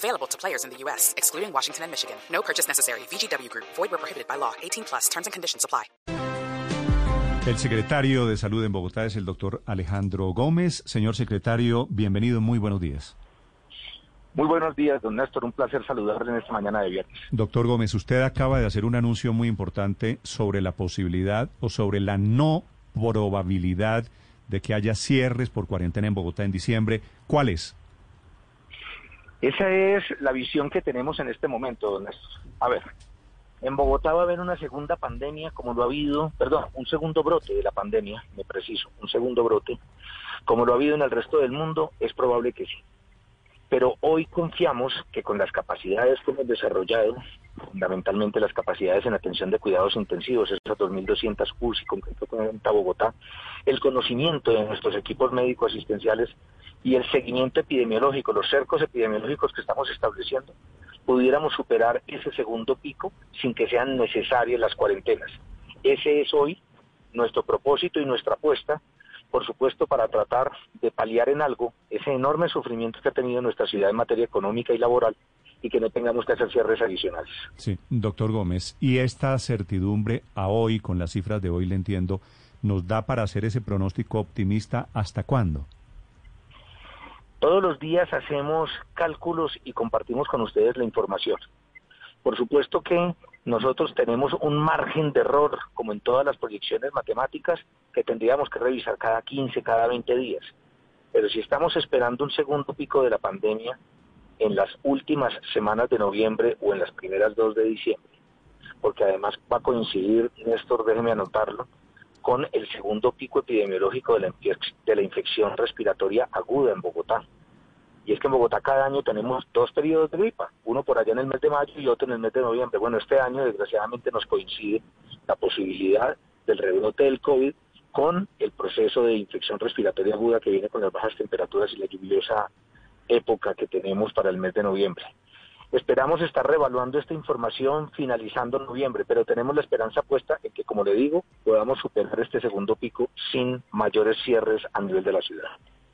Available to players in the U.S., excluding Washington and Michigan. No purchase necessary. VGW Group. Void where prohibited by law. 18 plus. Terms and conditions apply. El secretario de Salud en Bogotá es el doctor Alejandro Gómez. Señor secretario, bienvenido. Muy buenos días. Muy buenos días, don Néstor. Un placer saludarle en esta mañana de viernes. Doctor Gómez, usted acaba de hacer un anuncio muy importante sobre la posibilidad o sobre la no probabilidad de que haya cierres por cuarentena en Bogotá en diciembre. ¿Cuál es? Esa es la visión que tenemos en este momento, don Néstor. A ver, en Bogotá va a haber una segunda pandemia, como lo ha habido, perdón, un segundo brote de la pandemia, me preciso, un segundo brote, como lo ha habido en el resto del mundo, es probable que sí. Pero hoy confiamos que con las capacidades que hemos desarrollado, fundamentalmente las capacidades en atención de cuidados intensivos, esas 2.200 UCI con que cuenta Bogotá, el conocimiento de nuestros equipos médicos asistenciales y el seguimiento epidemiológico, los cercos epidemiológicos que estamos estableciendo, pudiéramos superar ese segundo pico sin que sean necesarias las cuarentenas. Ese es hoy nuestro propósito y nuestra apuesta, por supuesto, para tratar de paliar en algo ese enorme sufrimiento que ha tenido nuestra ciudad en materia económica y laboral y que no tengamos que hacer cierres adicionales. Sí, doctor Gómez, y esta certidumbre a hoy, con las cifras de hoy, le entiendo, ¿nos da para hacer ese pronóstico optimista hasta cuándo? Todos los días hacemos cálculos y compartimos con ustedes la información. Por supuesto que nosotros tenemos un margen de error, como en todas las proyecciones matemáticas, que tendríamos que revisar cada 15, cada 20 días. Pero si estamos esperando un segundo pico de la pandemia en las últimas semanas de noviembre o en las primeras dos de diciembre, porque además va a coincidir, Néstor, déjeme anotarlo, con el segundo pico epidemiológico de la, de la infección respiratoria aguda en Bogotá. Y es que en Bogotá cada año tenemos dos periodos de gripa, uno por allá en el mes de mayo y otro en el mes de noviembre. Bueno, este año desgraciadamente nos coincide la posibilidad del rebrote del COVID con el proceso de infección respiratoria aguda que viene con las bajas temperaturas y la lluviosa época que tenemos para el mes de noviembre. Esperamos estar revaluando esta información finalizando noviembre, pero tenemos la esperanza puesta en que, como le digo, podamos superar este segundo pico sin mayores cierres a nivel de la ciudad.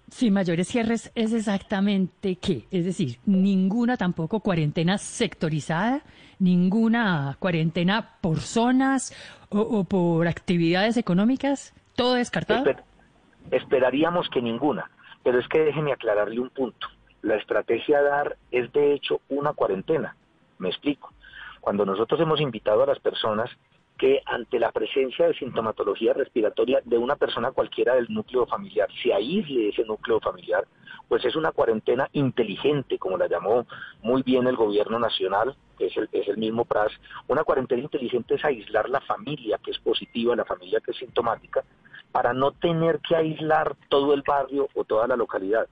Sin mayores cierres es exactamente qué, es decir, ninguna tampoco cuarentena sectorizada, ninguna cuarentena por zonas o, por actividades económicas, todo descartado. esperaríamos que ninguna, pero es que déjeme aclararle un punto la estrategia a dar es de hecho una cuarentena. Me explico. Cuando nosotros hemos invitado a las personas que ante la presencia de sintomatología respiratoria de una persona cualquiera del núcleo familiar se aísle ese núcleo familiar, pues es una cuarentena inteligente, como la llamó muy bien el gobierno nacional, que es el, es el mismo PRAS. Una cuarentena inteligente es aislar la familia que es positiva, la familia que es sintomática, para no tener que aislar todo el barrio o toda la localidad.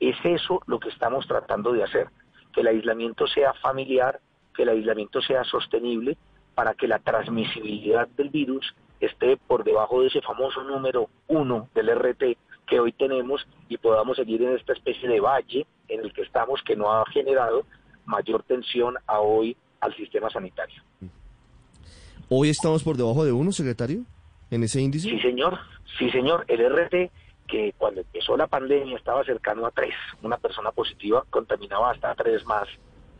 Es eso lo que estamos tratando de hacer, que el aislamiento sea familiar, que el aislamiento sea sostenible para que la transmisibilidad del virus esté por debajo de ese famoso número uno del RT que hoy tenemos y podamos seguir en esta especie de valle en el que estamos que no ha generado mayor tensión a hoy al sistema sanitario. ¿Hoy estamos por debajo de uno, secretario, en ese índice? Sí, señor. Sí, señor. El RT que cuando empezó la pandemia estaba cercano a tres. Una persona positiva contaminaba hasta tres más.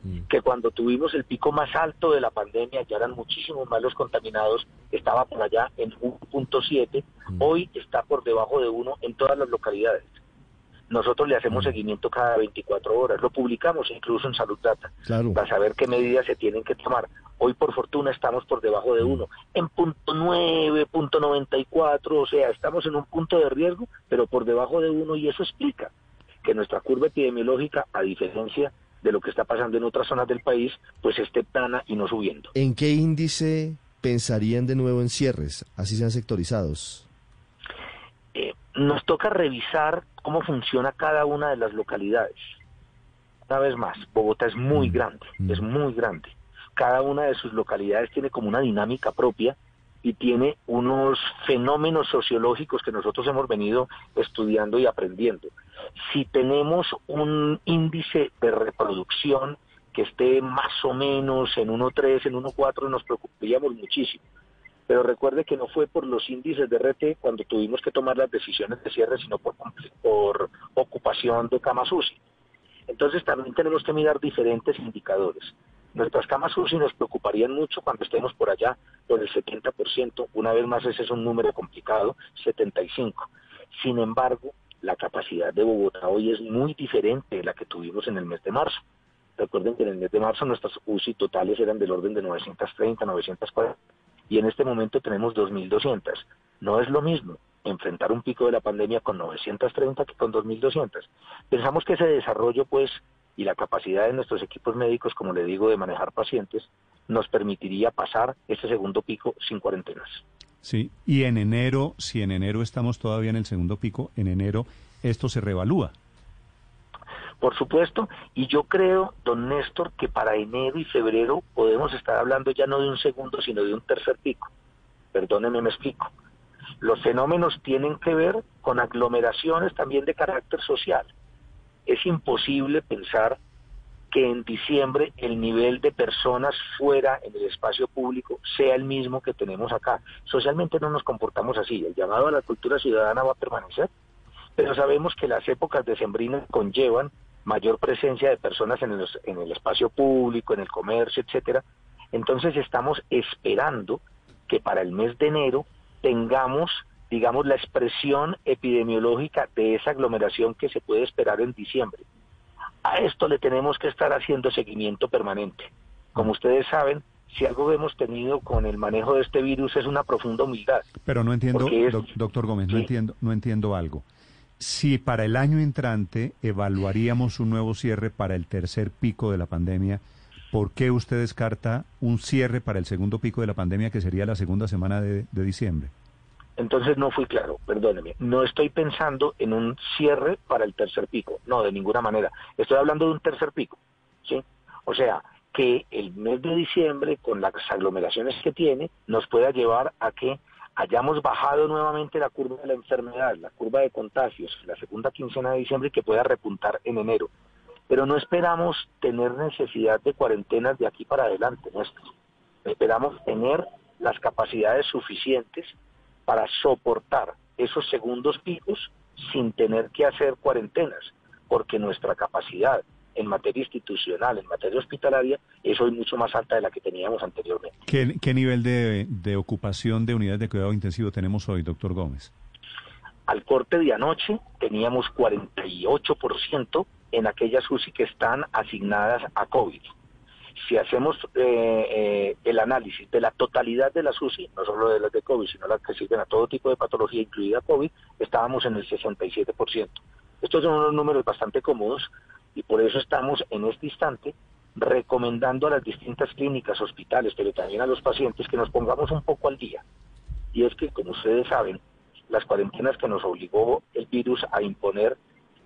Mm. Que cuando tuvimos el pico más alto de la pandemia, ya eran muchísimos más los contaminados, estaba por allá en 1.7, mm. hoy está por debajo de uno en todas las localidades. Nosotros le hacemos mm. seguimiento cada 24 horas, lo publicamos incluso en Salud Data, para saber qué medidas se tienen que tomar. Hoy por fortuna estamos por debajo de uno, en punto 9, punto 94, o sea, estamos en un punto de riesgo, pero por debajo de uno y eso explica que nuestra curva epidemiológica, a diferencia de lo que está pasando en otras zonas del país, pues esté plana y no subiendo. ¿En qué índice pensarían de nuevo en cierres, así sean sectorizados? Eh, nos toca revisar cómo funciona cada una de las localidades. Una vez más, Bogotá es muy mm. grande, es mm. muy grande. Cada una de sus localidades tiene como una dinámica propia y tiene unos fenómenos sociológicos que nosotros hemos venido estudiando y aprendiendo. Si tenemos un índice de reproducción que esté más o menos en 1.3, en 1.4, nos preocuparíamos muchísimo. Pero recuerde que no fue por los índices de RT cuando tuvimos que tomar las decisiones de cierre, sino por, por ocupación de camas UCI. Entonces también tenemos que mirar diferentes indicadores. Nuestras camas UCI nos preocuparían mucho cuando estemos por allá por el 70%, una vez más ese es un número complicado, 75. Sin embargo, la capacidad de Bogotá hoy es muy diferente de la que tuvimos en el mes de marzo. Recuerden que en el mes de marzo nuestras UCI totales eran del orden de 930, 940 y en este momento tenemos 2.200. No es lo mismo enfrentar un pico de la pandemia con 930 que con 2.200. Pensamos que ese desarrollo, pues, y la capacidad de nuestros equipos médicos, como le digo, de manejar pacientes, nos permitiría pasar ese segundo pico sin cuarentenas. Sí, y en enero, si en enero estamos todavía en el segundo pico, en enero esto se revalúa por supuesto, y yo creo, don Néstor, que para enero y febrero podemos estar hablando ya no de un segundo, sino de un tercer pico. Perdóneme, me explico. Los fenómenos tienen que ver con aglomeraciones también de carácter social. Es imposible pensar que en diciembre el nivel de personas fuera en el espacio público sea el mismo que tenemos acá. Socialmente no nos comportamos así. El llamado a la cultura ciudadana va a permanecer, pero sabemos que las épocas decembrinas conllevan mayor presencia de personas en el, en el espacio público, en el comercio, etcétera. Entonces estamos esperando que para el mes de enero tengamos, digamos, la expresión epidemiológica de esa aglomeración que se puede esperar en diciembre. A esto le tenemos que estar haciendo seguimiento permanente. Como ustedes saben, si algo hemos tenido con el manejo de este virus es una profunda humildad. Pero no entiendo, doctor Gómez, no entiendo, no entiendo algo si para el año entrante evaluaríamos un nuevo cierre para el tercer pico de la pandemia, ¿por qué usted descarta un cierre para el segundo pico de la pandemia, que sería la segunda semana de, diciembre? Entonces no fui claro, perdóneme. No estoy pensando en un cierre para el tercer pico, no, de ninguna manera. Estoy hablando de un tercer pico, ¿sí? O sea, que el mes de diciembre, con las aglomeraciones que tiene, nos pueda llevar a que hayamos bajado nuevamente la curva de la enfermedad, la curva de contagios, la segunda quincena de diciembre y que pueda repuntar en enero. Pero no esperamos tener necesidad de cuarentenas de aquí para adelante, nuestro. Esperamos tener las capacidades suficientes para soportar esos segundos picos sin tener que hacer cuarentenas, porque nuestra capacidad en materia institucional, en materia hospitalaria, es hoy mucho más alta de la que teníamos anteriormente. ¿Qué, nivel de, de, ocupación de unidades de cuidado intensivo tenemos hoy, doctor Gómez? Al corte de anoche teníamos 48% en aquellas UCI que están asignadas a COVID. Si hacemos eh, eh, el análisis de la totalidad de las UCI, no solo de las de COVID, sino las que sirven a todo tipo de patología, incluida COVID, estábamos en el 67%. Estos son unos números bastante cómodos y por eso estamos en este instante recomendando a las distintas clínicas, hospitales, pero también a los pacientes que nos pongamos un poco al día. Y es que, como ustedes saben, las cuarentenas que nos obligó el virus a imponer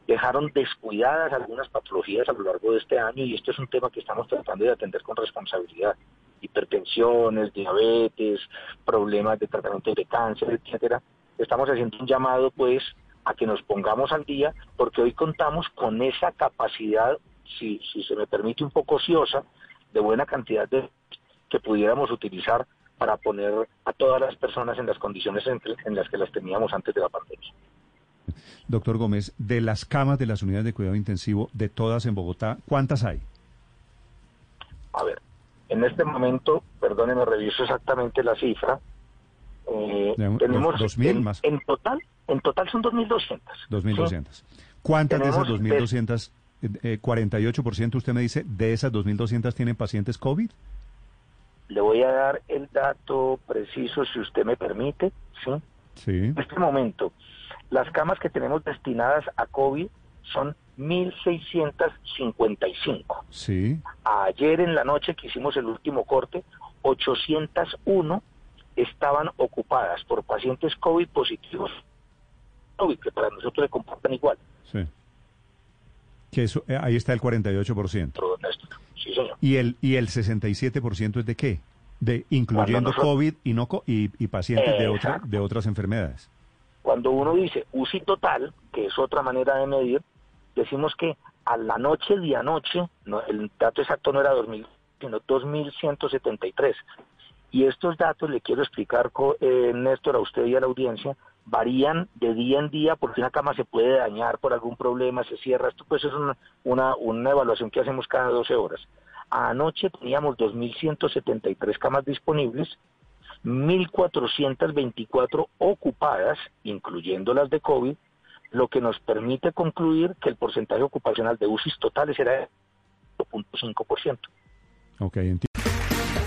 dejaron descuidadas algunas patologías a lo largo de este año y esto es un tema que estamos tratando de atender con responsabilidad. Hipertensiones, diabetes, problemas de tratamiento de cáncer, etcétera. Estamos haciendo un llamado pues a que nos pongamos al día, porque hoy contamos con esa capacidad, si, si se me permite un poco ociosa, de buena cantidad de que pudiéramos utilizar para poner a todas las personas en las condiciones en, en las que las teníamos antes de la pandemia. Doctor Gómez, de las camas de las unidades de cuidado intensivo, de todas en Bogotá, ¿cuántas hay? A ver, en este momento, perdóneme, reviso exactamente la cifra. Eh, tenemos dos mil más. en total en total son 2.200. 2.200. ¿Cuántas de esas 2.200, eh, 48% usted me dice, de esas 2.200 tienen pacientes COVID? Le voy a dar el dato preciso, si usted me permite. Sí. Sí. En este momento, las camas que tenemos destinadas a COVID son 1.655. Sí. Ayer en la noche que hicimos el último corte, 801 estaban ocupadas por pacientes COVID positivos que para nosotros se comportan igual. Sí. Que eso, eh, ahí está el 48%. Sí, señor. ¿Y el, ¿Y el 67% es de qué? De, incluyendo COVID y, no, y, pacientes de, otra, de otras enfermedades. Cuando uno dice UCI total, que es otra manera de medir, decimos que a la noche, día noche, no, el dato exacto no era 2000, sino 2173. Y estos datos, le quiero explicar, eh, Néstor, a usted y a la audiencia, varían de día en día porque una cama se puede dañar por algún problema, se cierra. Esto pues es una, una, una evaluación que hacemos cada 12 horas. Anoche teníamos 2.173 camas disponibles, 1.424 ocupadas, incluyendo las de COVID, lo que nos permite concluir que el porcentaje ocupacional de UCIs totales era de 0.5%. Ok, entiendo.